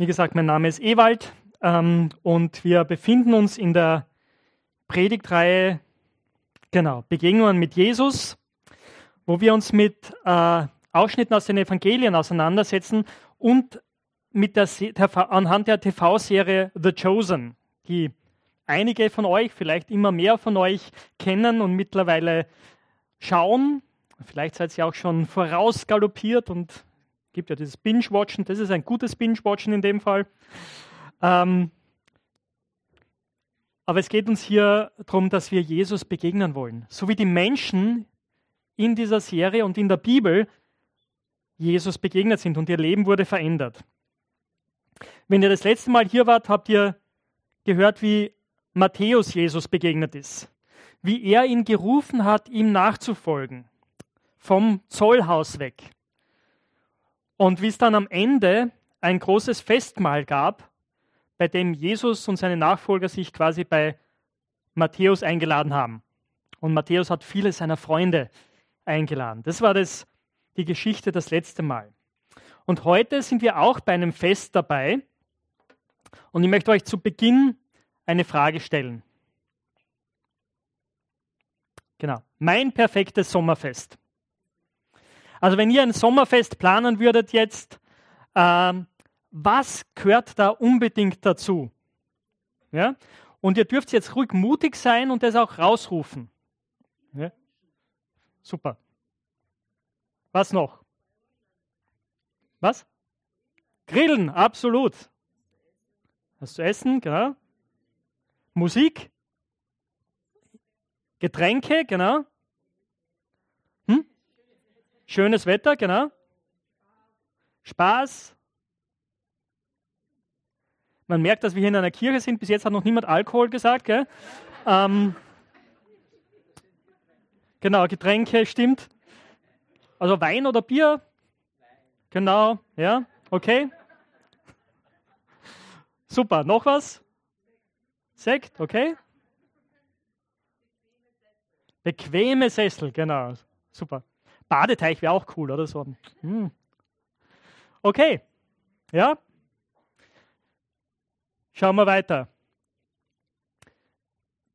Wie gesagt, mein Name ist Ewald ähm, und wir befinden uns in der Predigtreihe, genau, Begegnungen mit Jesus, wo wir uns mit äh, Ausschnitten aus den Evangelien auseinandersetzen und mit der, der, anhand der TV-Serie The Chosen, die einige von euch, vielleicht immer mehr von euch kennen und mittlerweile schauen. Vielleicht seid ihr auch schon vorausgaloppiert und gibt ja dieses Binge-Watchen, das ist ein gutes Binge-Watchen in dem Fall. Ähm, aber es geht uns hier darum, dass wir Jesus begegnen wollen. So wie die Menschen in dieser Serie und in der Bibel Jesus begegnet sind und ihr Leben wurde verändert. Wenn ihr das letzte Mal hier wart, habt ihr gehört, wie Matthäus Jesus begegnet ist. Wie er ihn gerufen hat, ihm nachzufolgen. Vom Zollhaus weg. Und wie es dann am Ende ein großes Festmahl gab, bei dem Jesus und seine Nachfolger sich quasi bei Matthäus eingeladen haben. Und Matthäus hat viele seiner Freunde eingeladen. Das war das, die Geschichte das letzte Mal. Und heute sind wir auch bei einem Fest dabei. Und ich möchte euch zu Beginn eine Frage stellen. Genau, mein perfektes Sommerfest. Also wenn ihr ein Sommerfest planen würdet jetzt, ähm, was gehört da unbedingt dazu? Ja? Und ihr dürft jetzt ruhig mutig sein und das auch rausrufen. Ja? Super. Was noch? Was? Grillen, absolut. Was zu essen, genau. Musik. Getränke, genau. Schönes Wetter, genau. Spaß. Man merkt, dass wir hier in einer Kirche sind. Bis jetzt hat noch niemand Alkohol gesagt. Gell? Ähm, genau, Getränke, stimmt. Also Wein oder Bier? Genau, ja, okay. Super, noch was? Sekt, okay. Bequeme Sessel, genau, super. Badeteich wäre auch cool, oder so. Hm. Okay, ja. Schauen wir weiter.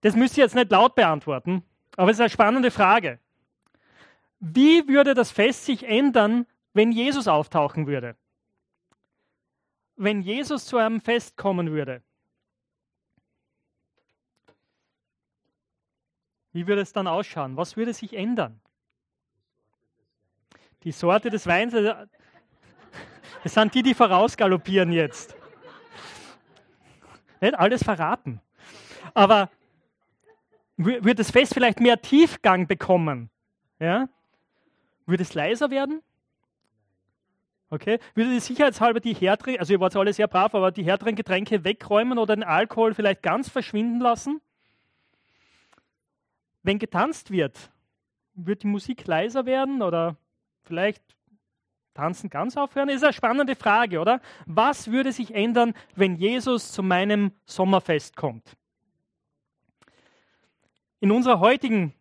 Das müsst ihr jetzt nicht laut beantworten, aber es ist eine spannende Frage. Wie würde das Fest sich ändern, wenn Jesus auftauchen würde? Wenn Jesus zu einem Fest kommen würde? Wie würde es dann ausschauen? Was würde sich ändern? Die Sorte des Weins, also, das sind die, die vorausgaloppieren jetzt. Nicht alles verraten. Aber wird das Fest vielleicht mehr Tiefgang bekommen? Ja? Würde es leiser werden? Okay. Würde die sicherheitshalber die härteren, also ihr wart alle sehr brav, aber die härteren Getränke wegräumen oder den Alkohol vielleicht ganz verschwinden lassen? Wenn getanzt wird, wird die Musik leiser werden oder vielleicht tanzen ganz aufhören? Ist eine spannende Frage, oder? Was würde sich ändern, wenn Jesus zu meinem Sommerfest kommt? In unserer heutigen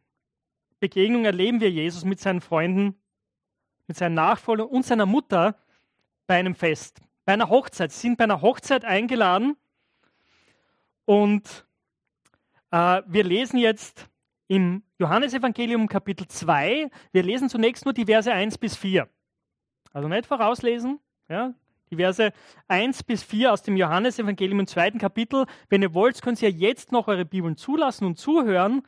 Begegnung erleben wir Jesus mit seinen Freunden, mit seinen Nachfolgern und seiner Mutter bei einem Fest, bei einer Hochzeit. Sie sind bei einer Hochzeit eingeladen und äh, wir lesen jetzt im Johannesevangelium Kapitel 2. Wir lesen zunächst nur die Verse 1 bis 4. Also nicht vorauslesen, ja, die Verse 1 bis 4 aus dem Johannesevangelium im zweiten Kapitel. Wenn ihr wollt, könnt ihr jetzt noch eure Bibeln zulassen und zuhören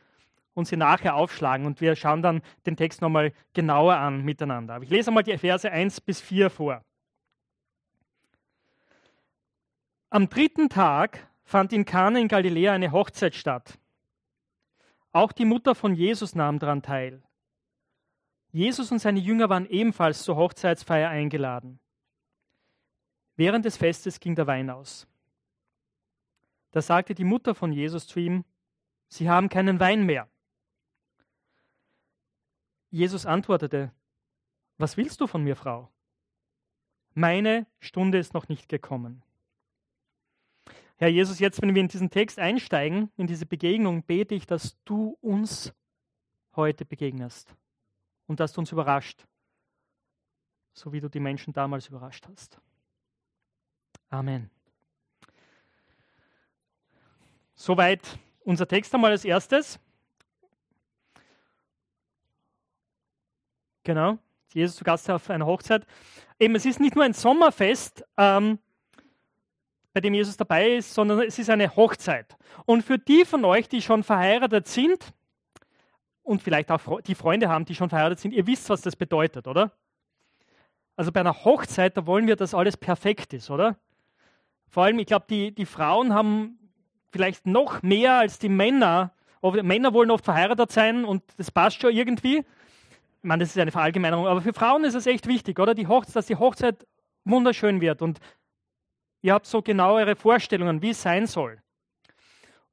und sie nachher aufschlagen. Und wir schauen dann den Text nochmal genauer an miteinander. Aber ich lese einmal die Verse 1 bis 4 vor. Am dritten Tag fand in Kana in Galiläa eine Hochzeit statt. Auch die Mutter von Jesus nahm daran teil. Jesus und seine Jünger waren ebenfalls zur Hochzeitsfeier eingeladen. Während des Festes ging der Wein aus. Da sagte die Mutter von Jesus zu ihm, Sie haben keinen Wein mehr. Jesus antwortete, Was willst du von mir, Frau? Meine Stunde ist noch nicht gekommen. Herr Jesus, jetzt, wenn wir in diesen Text einsteigen, in diese Begegnung, bete ich, dass du uns heute begegnest und dass du uns überrascht, so wie du die Menschen damals überrascht hast. Amen. Soweit unser Text einmal als erstes. Genau, Jesus zu Gast auf einer Hochzeit. Eben, es ist nicht nur ein Sommerfest, ähm, bei dem Jesus dabei ist, sondern es ist eine Hochzeit. Und für die von euch, die schon verheiratet sind und vielleicht auch die Freunde haben, die schon verheiratet sind, ihr wisst, was das bedeutet, oder? Also bei einer Hochzeit, da wollen wir, dass alles perfekt ist, oder? Vor allem, ich glaube, die, die Frauen haben vielleicht noch mehr als die Männer. Männer wollen oft verheiratet sein und das passt schon irgendwie ich meine, das ist eine Verallgemeinerung, aber für Frauen ist es echt wichtig, oder? Die Hochzeit, dass die Hochzeit wunderschön wird und ihr habt so genau eure Vorstellungen, wie es sein soll.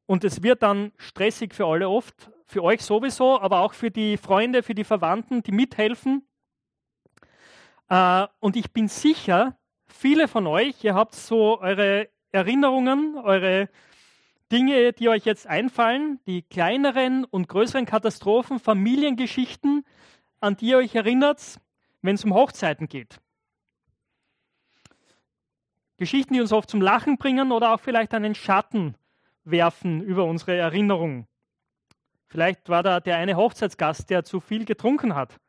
Und es wird dann stressig für alle oft, für euch sowieso, aber auch für die Freunde, für die Verwandten, die mithelfen. Äh, und ich bin sicher, viele von euch, ihr habt so eure Erinnerungen, eure Dinge, die euch jetzt einfallen, die kleineren und größeren Katastrophen, Familiengeschichten, an die ihr euch erinnert, wenn es um Hochzeiten geht. Geschichten, die uns oft zum Lachen bringen oder auch vielleicht einen Schatten werfen über unsere Erinnerung. Vielleicht war da der eine Hochzeitsgast, der zu viel getrunken hat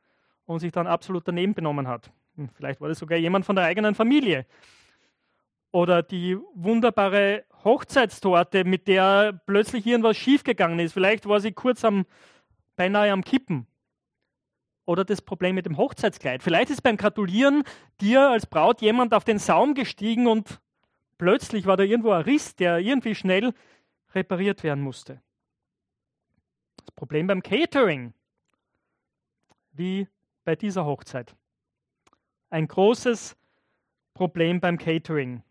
und sich dann absolut daneben benommen hat. Hm, vielleicht war das sogar jemand von der eigenen Familie. Oder die wunderbare Hochzeitstorte, mit der plötzlich irgendwas schiefgegangen ist. Vielleicht war sie kurz am, beinahe am Kippen oder das Problem mit dem Hochzeitskleid. Vielleicht ist beim Gratulieren dir als Braut jemand auf den Saum gestiegen und plötzlich war da irgendwo ein Riss, der irgendwie schnell repariert werden musste. Das Problem beim Catering, wie bei dieser Hochzeit. Ein großes Problem beim Catering.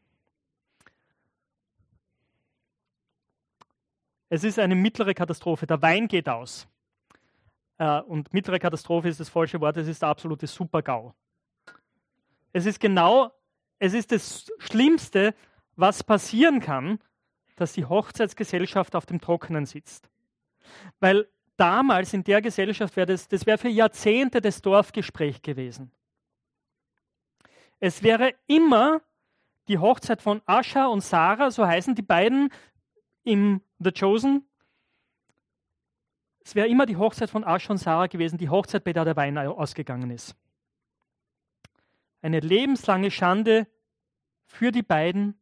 Es ist eine mittlere Katastrophe. Der Wein geht aus. Äh, und mittlere Katastrophe ist das falsche Wort, es ist der absolute Super-GAU. Es ist genau, es ist das Schlimmste, was passieren kann, dass die Hochzeitsgesellschaft auf dem Trockenen sitzt. Weil damals in der Gesellschaft wäre das, das wäre für Jahrzehnte das Dorfgespräch gewesen. Es wäre immer die Hochzeit von Ascha und Sarah, so heißen die beiden im The Chosen, es wäre immer die Hochzeit von Asch und Sarah gewesen, die Hochzeit, bei der der Wein ausgegangen ist. Eine lebenslange Schande für die beiden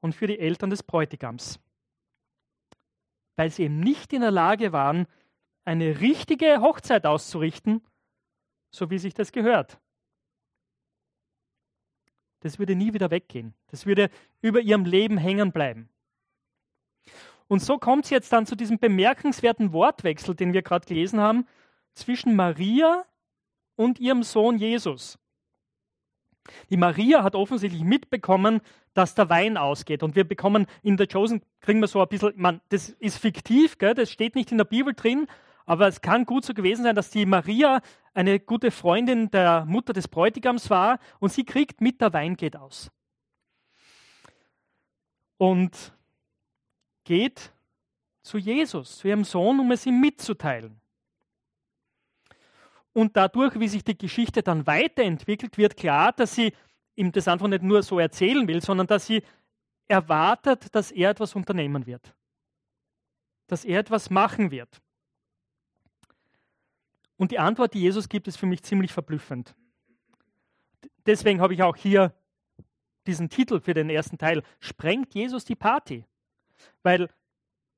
und für die Eltern des Bräutigams, weil sie eben nicht in der Lage waren, eine richtige Hochzeit auszurichten, so wie sich das gehört. Das würde nie wieder weggehen. Das würde über ihrem Leben hängen bleiben. Und so kommt es jetzt dann zu diesem bemerkenswerten Wortwechsel, den wir gerade gelesen haben, zwischen Maria und ihrem Sohn Jesus. Die Maria hat offensichtlich mitbekommen, dass der Wein ausgeht. Und wir bekommen in der Chosen, kriegen wir so ein bisschen, man, das ist fiktiv, gell, das steht nicht in der Bibel drin, aber es kann gut so gewesen sein, dass die Maria eine gute Freundin der Mutter des Bräutigams war und sie kriegt mit, der Wein geht aus. Und geht zu Jesus, zu ihrem Sohn, um es ihm mitzuteilen. Und dadurch, wie sich die Geschichte dann weiterentwickelt, wird klar, dass sie ihm das einfach nicht nur so erzählen will, sondern dass sie erwartet, dass er etwas unternehmen wird. Dass er etwas machen wird. Und die Antwort, die Jesus gibt, ist für mich ziemlich verblüffend. Deswegen habe ich auch hier diesen Titel für den ersten Teil. Sprengt Jesus die Party? Weil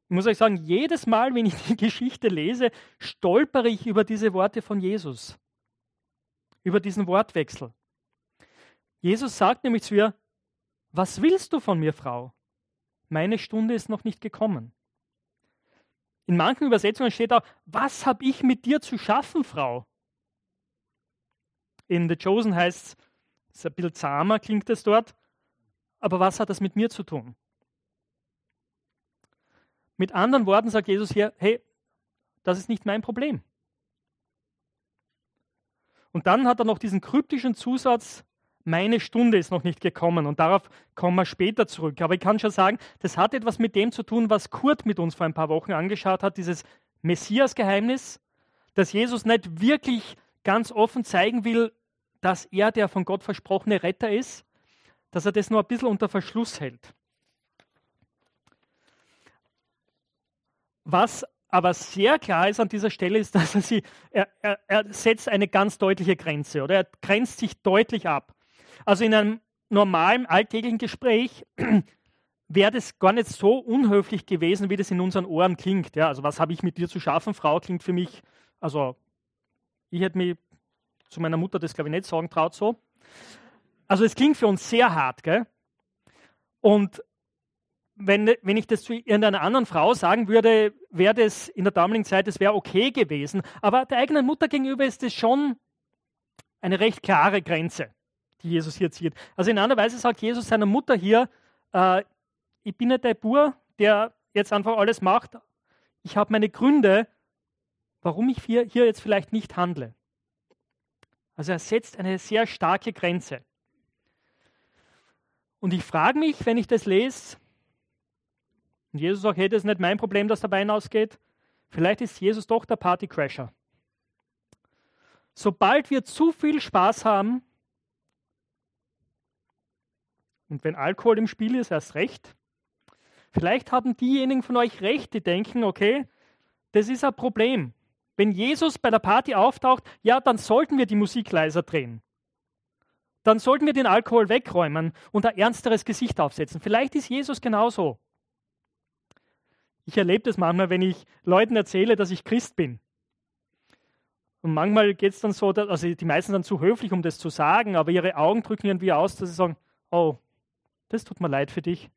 ich muss euch sagen, jedes Mal, wenn ich die Geschichte lese, stolpere ich über diese Worte von Jesus. Über diesen Wortwechsel. Jesus sagt nämlich zu ihr, was willst du von mir, Frau? Meine Stunde ist noch nicht gekommen. In manchen Übersetzungen steht auch, was habe ich mit dir zu schaffen, Frau? In The Chosen heißt es, ein bisschen zahmer klingt es dort, aber was hat das mit mir zu tun? Mit anderen Worten sagt Jesus hier, hey, das ist nicht mein Problem. Und dann hat er noch diesen kryptischen Zusatz, meine Stunde ist noch nicht gekommen. Und darauf kommen wir später zurück. Aber ich kann schon sagen, das hat etwas mit dem zu tun, was Kurt mit uns vor ein paar Wochen angeschaut hat, dieses Messias-Geheimnis, dass Jesus nicht wirklich ganz offen zeigen will, dass er der von Gott versprochene Retter ist, dass er das nur ein bisschen unter Verschluss hält. Was aber sehr klar ist an dieser Stelle, ist, dass er sie, er, er, er setzt eine ganz deutliche Grenze oder er grenzt sich deutlich ab. Also in einem normalen alltäglichen Gespräch wäre das gar nicht so unhöflich gewesen, wie das in unseren Ohren klingt. Ja, also was habe ich mit dir zu schaffen? Frau klingt für mich, also ich hätte mich zu meiner Mutter das glaube ich nicht sagen traut so. Also es klingt für uns sehr hart, gell? Und wenn, wenn ich das zu irgendeiner anderen Frau sagen würde, wäre das in der damaligen Zeit, das wäre okay gewesen. Aber der eigenen Mutter gegenüber ist das schon eine recht klare Grenze, die Jesus hier zieht. Also in einer Weise sagt Jesus seiner Mutter hier, äh, ich bin nicht der Bur, der jetzt einfach alles macht. Ich habe meine Gründe, warum ich hier, hier jetzt vielleicht nicht handle. Also er setzt eine sehr starke Grenze. Und ich frage mich, wenn ich das lese, und Jesus sagt, hey, das ist nicht mein Problem, dass der Wein ausgeht. Vielleicht ist Jesus doch der Partycrasher. Sobald wir zu viel Spaß haben, und wenn Alkohol im Spiel ist, erst recht, vielleicht haben diejenigen von euch recht, die denken, okay, das ist ein Problem. Wenn Jesus bei der Party auftaucht, ja, dann sollten wir die Musik leiser drehen. Dann sollten wir den Alkohol wegräumen und ein ernsteres Gesicht aufsetzen. Vielleicht ist Jesus genauso. Ich erlebe das manchmal, wenn ich Leuten erzähle, dass ich Christ bin. Und manchmal geht es dann so, dass, also die meisten sind zu höflich, um das zu sagen, aber ihre Augen drücken irgendwie aus, dass sie sagen, oh, das tut mir leid für dich.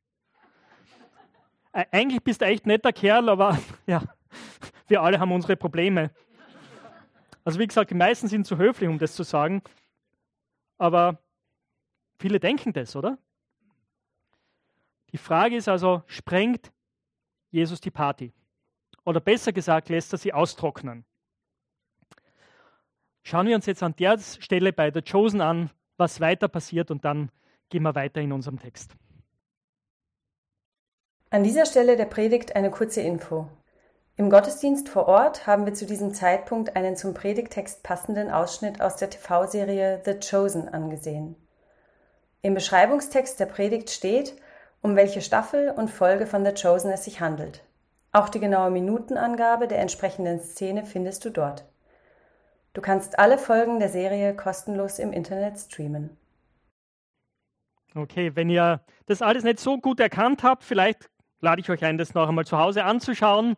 Eigentlich bist du echt netter Kerl, aber ja, wir alle haben unsere Probleme. Also wie gesagt, die meisten sind zu höflich, um das zu sagen, aber viele denken das, oder? Die Frage ist also, sprengt Jesus die Party. Oder besser gesagt, lässt er sie austrocknen. Schauen wir uns jetzt an der Stelle bei der Chosen an, was weiter passiert und dann gehen wir weiter in unserem Text. An dieser Stelle der Predigt eine kurze Info. Im Gottesdienst vor Ort haben wir zu diesem Zeitpunkt einen zum Predigtext passenden Ausschnitt aus der TV-Serie The Chosen angesehen. Im Beschreibungstext der Predigt steht, um welche Staffel und Folge von The Chosen es sich handelt. Auch die genaue Minutenangabe der entsprechenden Szene findest du dort. Du kannst alle Folgen der Serie kostenlos im Internet streamen. Okay, wenn ihr das alles nicht so gut erkannt habt, vielleicht lade ich euch ein, das noch einmal zu Hause anzuschauen. Ihr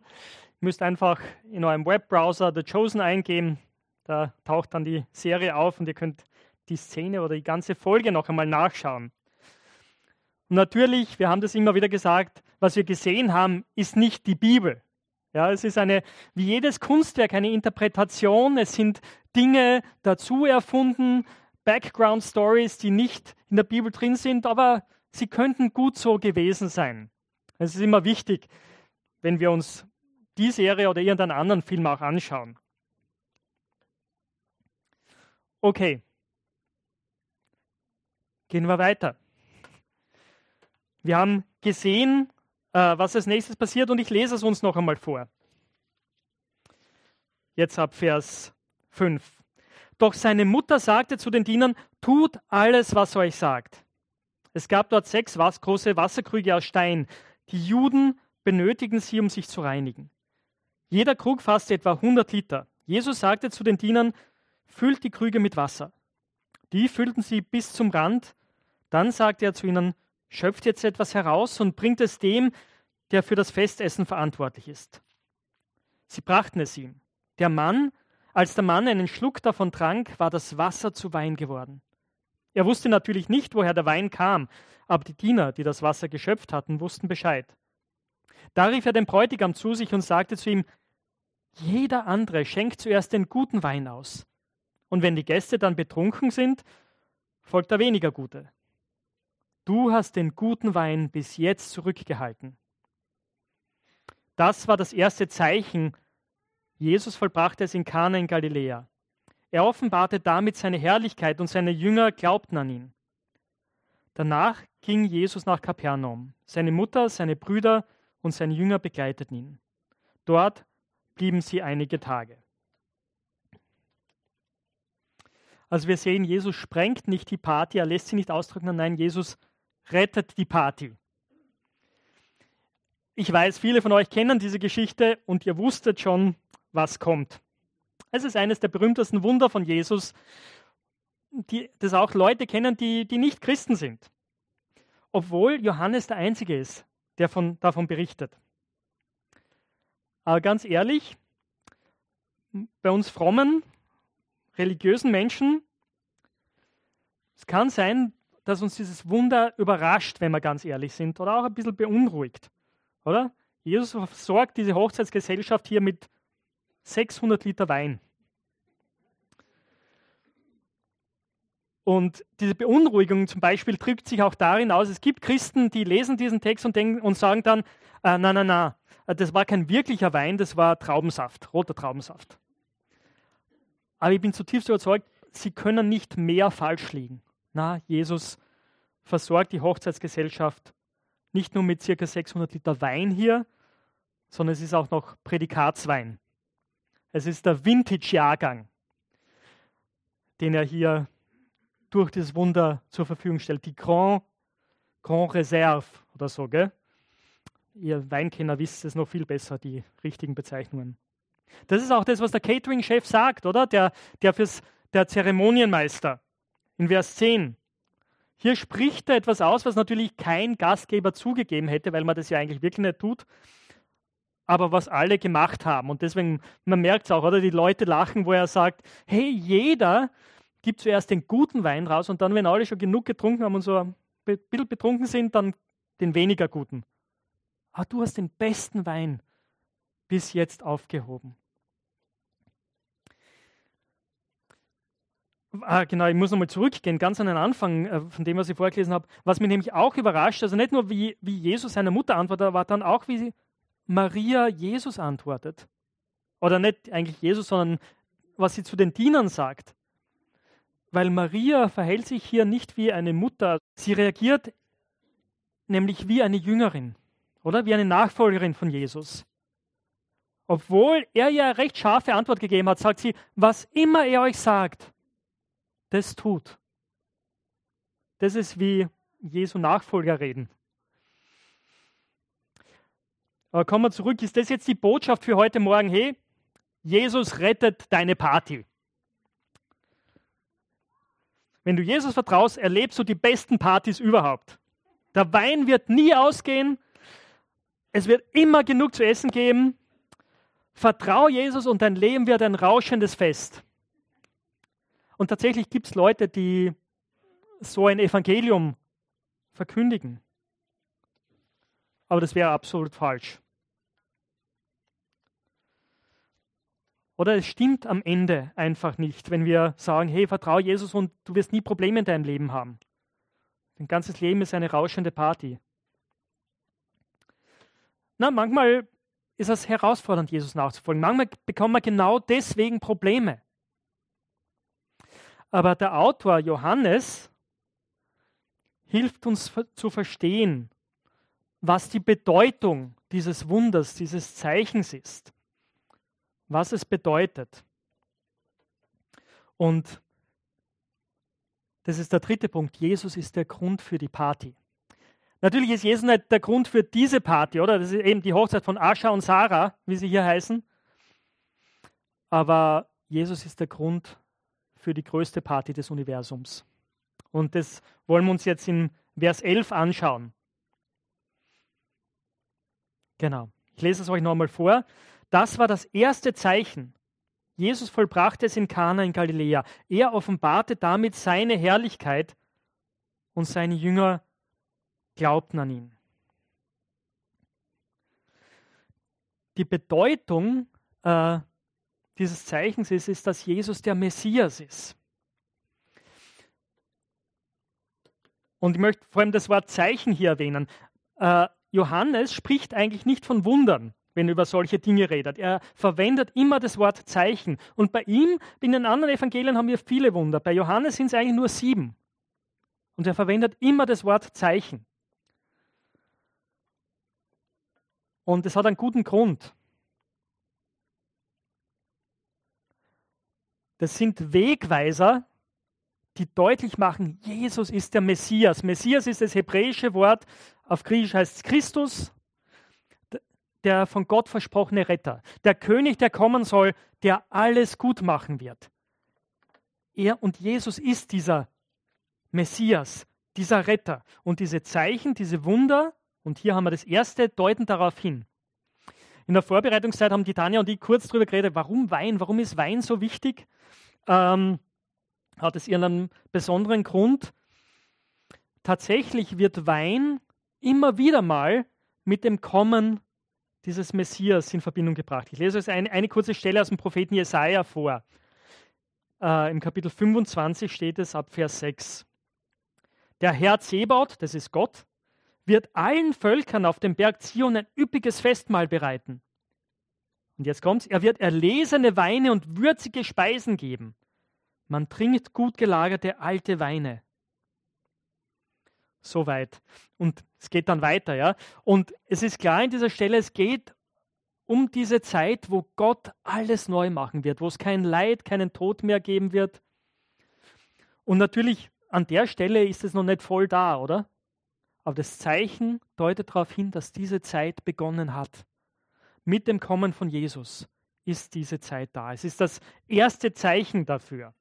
müsst einfach in eurem Webbrowser The Chosen eingeben. Da taucht dann die Serie auf und ihr könnt die Szene oder die ganze Folge noch einmal nachschauen. Natürlich, wir haben das immer wieder gesagt, was wir gesehen haben, ist nicht die Bibel. Ja, es ist eine, wie jedes Kunstwerk, eine Interpretation. Es sind Dinge dazu erfunden, Background Stories, die nicht in der Bibel drin sind, aber sie könnten gut so gewesen sein. Es ist immer wichtig, wenn wir uns die Serie oder irgendeinen anderen Film auch anschauen. Okay. Gehen wir weiter. Wir haben gesehen, äh, was als nächstes passiert und ich lese es uns noch einmal vor. Jetzt ab Vers 5. Doch seine Mutter sagte zu den Dienern, tut alles, was er euch sagt. Es gab dort sechs große Wasserkrüge aus Stein. Die Juden benötigen sie, um sich zu reinigen. Jeder Krug fasste etwa 100 Liter. Jesus sagte zu den Dienern, füllt die Krüge mit Wasser. Die füllten sie bis zum Rand. Dann sagte er zu ihnen, schöpft jetzt etwas heraus und bringt es dem, der für das Festessen verantwortlich ist. Sie brachten es ihm. Der Mann, als der Mann einen Schluck davon trank, war das Wasser zu Wein geworden. Er wusste natürlich nicht, woher der Wein kam, aber die Diener, die das Wasser geschöpft hatten, wussten Bescheid. Da rief er den Bräutigam zu sich und sagte zu ihm, jeder andere schenkt zuerst den guten Wein aus. Und wenn die Gäste dann betrunken sind, folgt der weniger gute. Du hast den guten Wein bis jetzt zurückgehalten. Das war das erste Zeichen. Jesus vollbrachte es in Kana in Galiläa. Er offenbarte damit seine Herrlichkeit und seine Jünger glaubten an ihn. Danach ging Jesus nach Kapernaum. Seine Mutter, seine Brüder und seine Jünger begleiteten ihn. Dort blieben sie einige Tage. Also wir sehen, Jesus sprengt nicht die Party, er lässt sie nicht austrocknen, nein, Jesus rettet die Party. Ich weiß, viele von euch kennen diese Geschichte und ihr wusstet schon, was kommt. Es ist eines der berühmtesten Wunder von Jesus, die, das auch Leute kennen, die, die nicht Christen sind. Obwohl Johannes der Einzige ist, der von, davon berichtet. Aber ganz ehrlich, bei uns frommen, religiösen Menschen, es kann sein, dass uns dieses Wunder überrascht, wenn wir ganz ehrlich sind, oder auch ein bisschen beunruhigt. Oder? Jesus versorgt diese Hochzeitsgesellschaft hier mit 600 Liter Wein. Und diese Beunruhigung zum Beispiel drückt sich auch darin aus, es gibt Christen, die lesen diesen Text und, denken, und sagen dann, äh, na, na, na, das war kein wirklicher Wein, das war Traubensaft, roter Traubensaft. Aber ich bin zutiefst überzeugt, sie können nicht mehr falsch liegen. Na, Jesus versorgt die Hochzeitsgesellschaft nicht nur mit circa 600 Liter Wein hier, sondern es ist auch noch Prädikatswein. Es ist der Vintage-Jahrgang, den er hier durch das Wunder zur Verfügung stellt. Die Grand, Grand Reserve oder so, gell? Ihr Weinkenner wisst es noch viel besser, die richtigen Bezeichnungen. Das ist auch das, was der Catering-Chef sagt, oder? Der, der, fürs, der Zeremonienmeister in Vers 10. Hier spricht er etwas aus, was natürlich kein Gastgeber zugegeben hätte, weil man das ja eigentlich wirklich nicht tut, aber was alle gemacht haben. Und deswegen, man merkt es auch, oder? Die Leute lachen, wo er sagt, hey, jeder gibt zuerst den guten Wein raus und dann, wenn alle schon genug getrunken haben und so ein bisschen betrunken sind, dann den weniger guten. Ah, du hast den besten Wein bis jetzt aufgehoben. Ah, genau, ich muss nochmal zurückgehen, ganz an den Anfang äh, von dem, was ich vorgelesen habe. Was mich nämlich auch überrascht, also nicht nur wie, wie Jesus seiner Mutter antwortet, aber dann auch, wie Maria Jesus antwortet. Oder nicht eigentlich Jesus, sondern was sie zu den Dienern sagt. Weil Maria verhält sich hier nicht wie eine Mutter. Sie reagiert nämlich wie eine Jüngerin, oder? Wie eine Nachfolgerin von Jesus. Obwohl er ja recht scharfe Antwort gegeben hat, sagt sie, was immer er euch sagt, das tut. Das ist wie Jesu Nachfolger reden. Aber kommen wir zurück. Ist das jetzt die Botschaft für heute Morgen? Hey, Jesus rettet deine Party. Wenn du Jesus vertraust, erlebst du die besten Partys überhaupt. Der Wein wird nie ausgehen. Es wird immer genug zu essen geben. Vertrau Jesus und dein Leben wird ein rauschendes Fest. Und tatsächlich gibt es Leute, die so ein Evangelium verkündigen. Aber das wäre absolut falsch. Oder es stimmt am Ende einfach nicht, wenn wir sagen, hey, vertraue Jesus und du wirst nie Probleme in deinem Leben haben. Dein ganzes Leben ist eine rauschende Party. Na, manchmal ist es herausfordernd, Jesus nachzufolgen. Manchmal bekommen wir genau deswegen Probleme. Aber der Autor Johannes hilft uns zu verstehen, was die Bedeutung dieses Wunders, dieses Zeichens ist, was es bedeutet. Und das ist der dritte Punkt. Jesus ist der Grund für die Party. Natürlich ist Jesus nicht der Grund für diese Party, oder? Das ist eben die Hochzeit von Ascha und Sarah, wie sie hier heißen. Aber Jesus ist der Grund für die größte Party des Universums. Und das wollen wir uns jetzt in Vers 11 anschauen. Genau. Ich lese es euch nochmal vor. Das war das erste Zeichen. Jesus vollbrachte es in Kana in Galiläa. Er offenbarte damit seine Herrlichkeit und seine Jünger glaubten an ihn. Die Bedeutung äh, dieses Zeichens ist, ist, dass Jesus der Messias ist. Und ich möchte vor allem das Wort Zeichen hier erwähnen. Äh, Johannes spricht eigentlich nicht von Wundern, wenn er über solche Dinge redet. Er verwendet immer das Wort Zeichen. Und bei ihm, in den anderen Evangelien haben wir viele Wunder. Bei Johannes sind es eigentlich nur sieben. Und er verwendet immer das Wort Zeichen. Und es hat einen guten Grund. Das sind Wegweiser, die deutlich machen, Jesus ist der Messias. Messias ist das hebräische Wort, auf Griechisch heißt es Christus, der von Gott versprochene Retter. Der König, der kommen soll, der alles gut machen wird. Er und Jesus ist dieser Messias, dieser Retter. Und diese Zeichen, diese Wunder, und hier haben wir das erste, deuten darauf hin. In der Vorbereitungszeit haben die Tanja und ich kurz darüber geredet, warum Wein, warum ist Wein so wichtig? Ähm, hat es ihren besonderen Grund? Tatsächlich wird Wein immer wieder mal mit dem Kommen dieses Messias in Verbindung gebracht. Ich lese euch eine, eine kurze Stelle aus dem Propheten Jesaja vor. Äh, Im Kapitel 25 steht es ab Vers 6. Der Herr Zebaut, das ist Gott, wird allen Völkern auf dem Berg Zion ein üppiges Festmahl bereiten. Und jetzt kommt's, er wird erlesene Weine und würzige Speisen geben. Man trinkt gut gelagerte alte Weine. Soweit. Und es geht dann weiter, ja. Und es ist klar in dieser Stelle, es geht um diese Zeit, wo Gott alles neu machen wird, wo es kein Leid, keinen Tod mehr geben wird. Und natürlich an der Stelle ist es noch nicht voll da, oder? Aber das Zeichen deutet darauf hin, dass diese Zeit begonnen hat. Mit dem Kommen von Jesus ist diese Zeit da. Es ist das erste Zeichen dafür.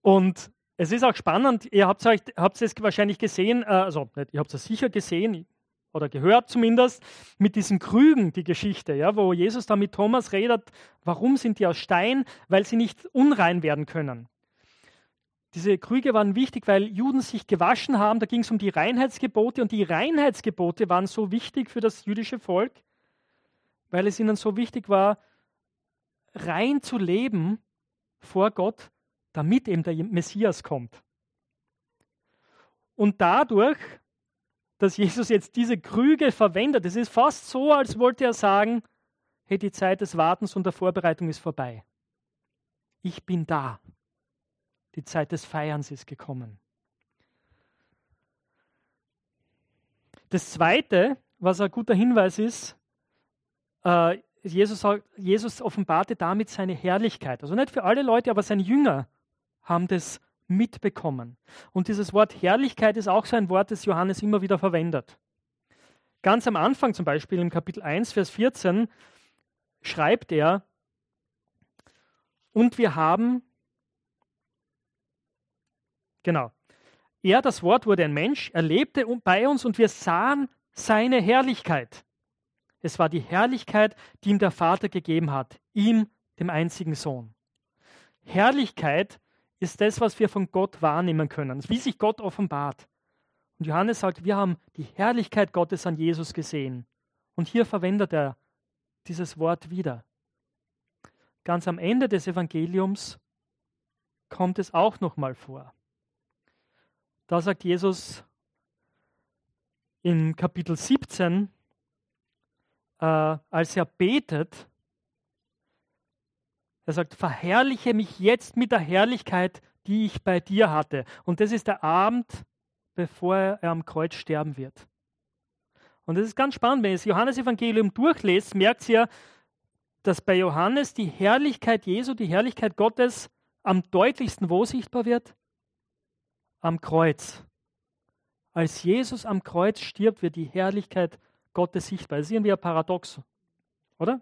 Und es ist auch spannend, ihr habt es, habt es wahrscheinlich gesehen, äh, also ihr habt es sicher gesehen oder gehört zumindest, mit diesen Krügen die Geschichte, ja, wo Jesus da mit Thomas redet, warum sind die aus Stein? Weil sie nicht unrein werden können. Diese Krüge waren wichtig, weil Juden sich gewaschen haben. Da ging es um die Reinheitsgebote und die Reinheitsgebote waren so wichtig für das jüdische Volk, weil es ihnen so wichtig war, rein zu leben vor Gott, damit eben der Messias kommt. Und dadurch, dass Jesus jetzt diese Krüge verwendet, es ist fast so, als wollte er sagen, hey, die Zeit des Wartens und der Vorbereitung ist vorbei. Ich bin da. Die Zeit des Feierns ist gekommen. Das Zweite, was ein guter Hinweis ist, äh, Jesus, Jesus offenbarte damit seine Herrlichkeit. Also nicht für alle Leute, aber seine Jünger haben das mitbekommen. Und dieses Wort Herrlichkeit ist auch so ein Wort, das Johannes immer wieder verwendet. Ganz am Anfang zum Beispiel im Kapitel 1, Vers 14 schreibt er, und wir haben Genau. Er, das Wort, wurde ein Mensch, er lebte bei uns und wir sahen seine Herrlichkeit. Es war die Herrlichkeit, die ihm der Vater gegeben hat, ihm, dem einzigen Sohn. Herrlichkeit ist das, was wir von Gott wahrnehmen können, wie sich Gott offenbart. Und Johannes sagt, wir haben die Herrlichkeit Gottes an Jesus gesehen. Und hier verwendet er dieses Wort wieder. Ganz am Ende des Evangeliums kommt es auch nochmal vor. Da sagt Jesus in Kapitel 17, äh, als er betet, er sagt, verherrliche mich jetzt mit der Herrlichkeit, die ich bei dir hatte. Und das ist der Abend, bevor er am Kreuz sterben wird. Und das ist ganz spannend, wenn ihr das Johannesevangelium durchlest, merkt ihr, dass bei Johannes die Herrlichkeit Jesu, die Herrlichkeit Gottes am deutlichsten wo sichtbar wird? Am Kreuz. Als Jesus am Kreuz stirbt, wird die Herrlichkeit Gottes sichtbar. Das ist irgendwie ein Paradox, oder?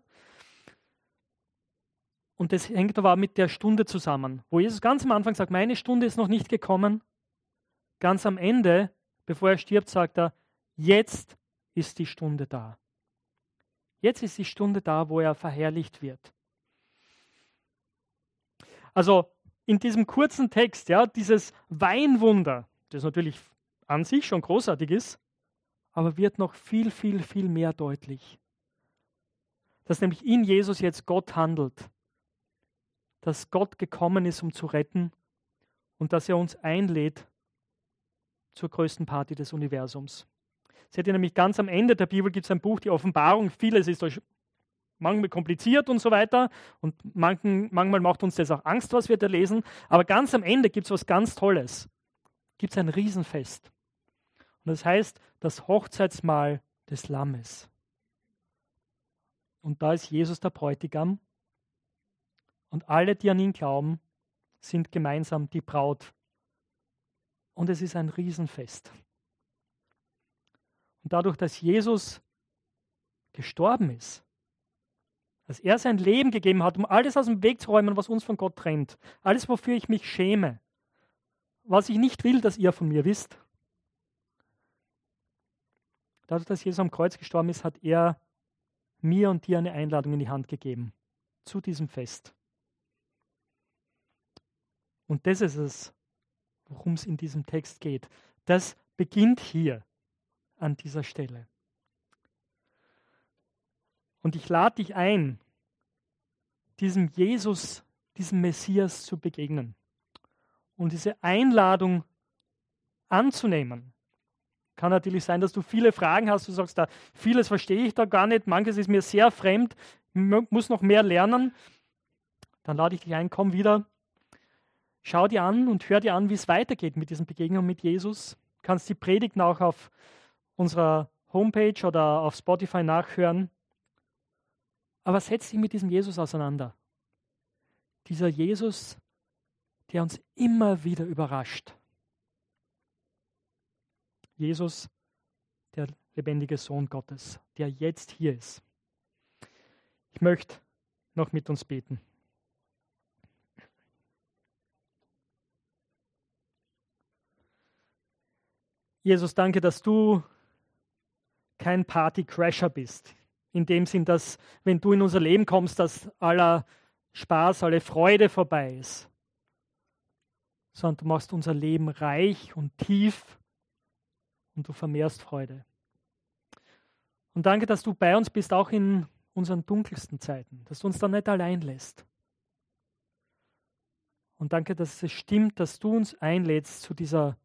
Und das hängt aber mit der Stunde zusammen, wo Jesus ganz am Anfang sagt, meine Stunde ist noch nicht gekommen. Ganz am Ende, bevor er stirbt, sagt er, jetzt ist die Stunde da. Jetzt ist die Stunde da, wo er verherrlicht wird. Also in diesem kurzen Text, ja, dieses Weinwunder, das natürlich an sich schon großartig ist, aber wird noch viel, viel, viel mehr deutlich. Dass nämlich in Jesus jetzt Gott handelt, dass Gott gekommen ist, um zu retten und dass er uns einlädt zur größten Party des Universums. Seht ihr nämlich ganz am Ende der Bibel gibt es ein Buch, die Offenbarung. Vieles ist euch manchmal kompliziert und so weiter. Und manchen, manchmal macht uns das auch Angst, was wir da lesen. Aber ganz am Ende gibt es was ganz Tolles. Gibt es ein Riesenfest. Und das heißt das Hochzeitsmahl des Lammes. Und da ist Jesus der Bräutigam. Und alle, die an ihn glauben, sind gemeinsam die Braut. Und es ist ein Riesenfest. Und dadurch, dass Jesus gestorben ist, dass er sein Leben gegeben hat, um alles aus dem Weg zu räumen, was uns von Gott trennt, alles, wofür ich mich schäme, was ich nicht will, dass ihr von mir wisst. Dadurch, dass Jesus am Kreuz gestorben ist, hat er mir und dir eine Einladung in die Hand gegeben zu diesem Fest. Und das ist es, worum es in diesem Text geht. Das beginnt hier an dieser Stelle. Und ich lade dich ein, diesem Jesus, diesem Messias zu begegnen und diese Einladung anzunehmen. Kann natürlich sein, dass du viele Fragen hast, du sagst, da vieles verstehe ich da gar nicht, manches ist mir sehr fremd, muss noch mehr lernen. Dann lade ich dich ein, komm wieder, schau dir an und hör dir an, wie es weitergeht mit diesen Begegnungen mit Jesus. Du kannst die Predigten auch auf unserer Homepage oder auf Spotify nachhören. Aber setz dich mit diesem Jesus auseinander. Dieser Jesus, der uns immer wieder überrascht. Jesus, der lebendige Sohn Gottes, der jetzt hier ist. Ich möchte noch mit uns beten. Jesus, danke, dass du kein Party-Crasher bist. In dem Sinn, dass wenn du in unser Leben kommst, dass aller Spaß, alle Freude vorbei ist. Sondern du machst unser Leben reich und tief und du vermehrst Freude. Und danke, dass du bei uns bist, auch in unseren dunkelsten Zeiten, dass du uns da nicht allein lässt. Und danke, dass es stimmt, dass du uns einlädst zu dieser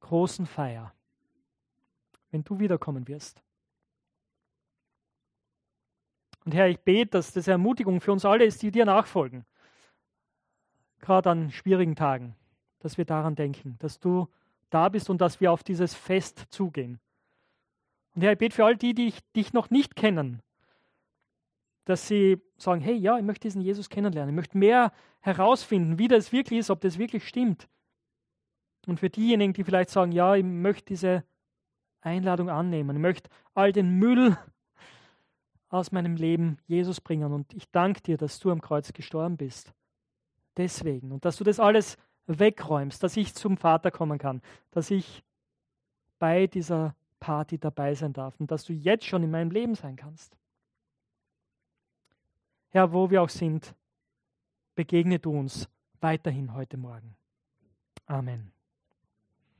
großen Feier, wenn du wiederkommen wirst. Und Herr, ich bete, dass das Ermutigung für uns alle ist, die dir nachfolgen. Gerade an schwierigen Tagen, dass wir daran denken, dass du da bist und dass wir auf dieses Fest zugehen. Und Herr, ich bete für all die, die dich noch nicht kennen, dass sie sagen, hey, ja, ich möchte diesen Jesus kennenlernen, ich möchte mehr herausfinden, wie das wirklich ist, ob das wirklich stimmt. Und für diejenigen, die vielleicht sagen, ja, ich möchte diese Einladung annehmen, ich möchte all den Müll aus meinem Leben Jesus bringen. Und ich danke dir, dass du am Kreuz gestorben bist. Deswegen. Und dass du das alles wegräumst, dass ich zum Vater kommen kann, dass ich bei dieser Party dabei sein darf und dass du jetzt schon in meinem Leben sein kannst. Herr, wo wir auch sind, begegne du uns weiterhin heute Morgen. Amen.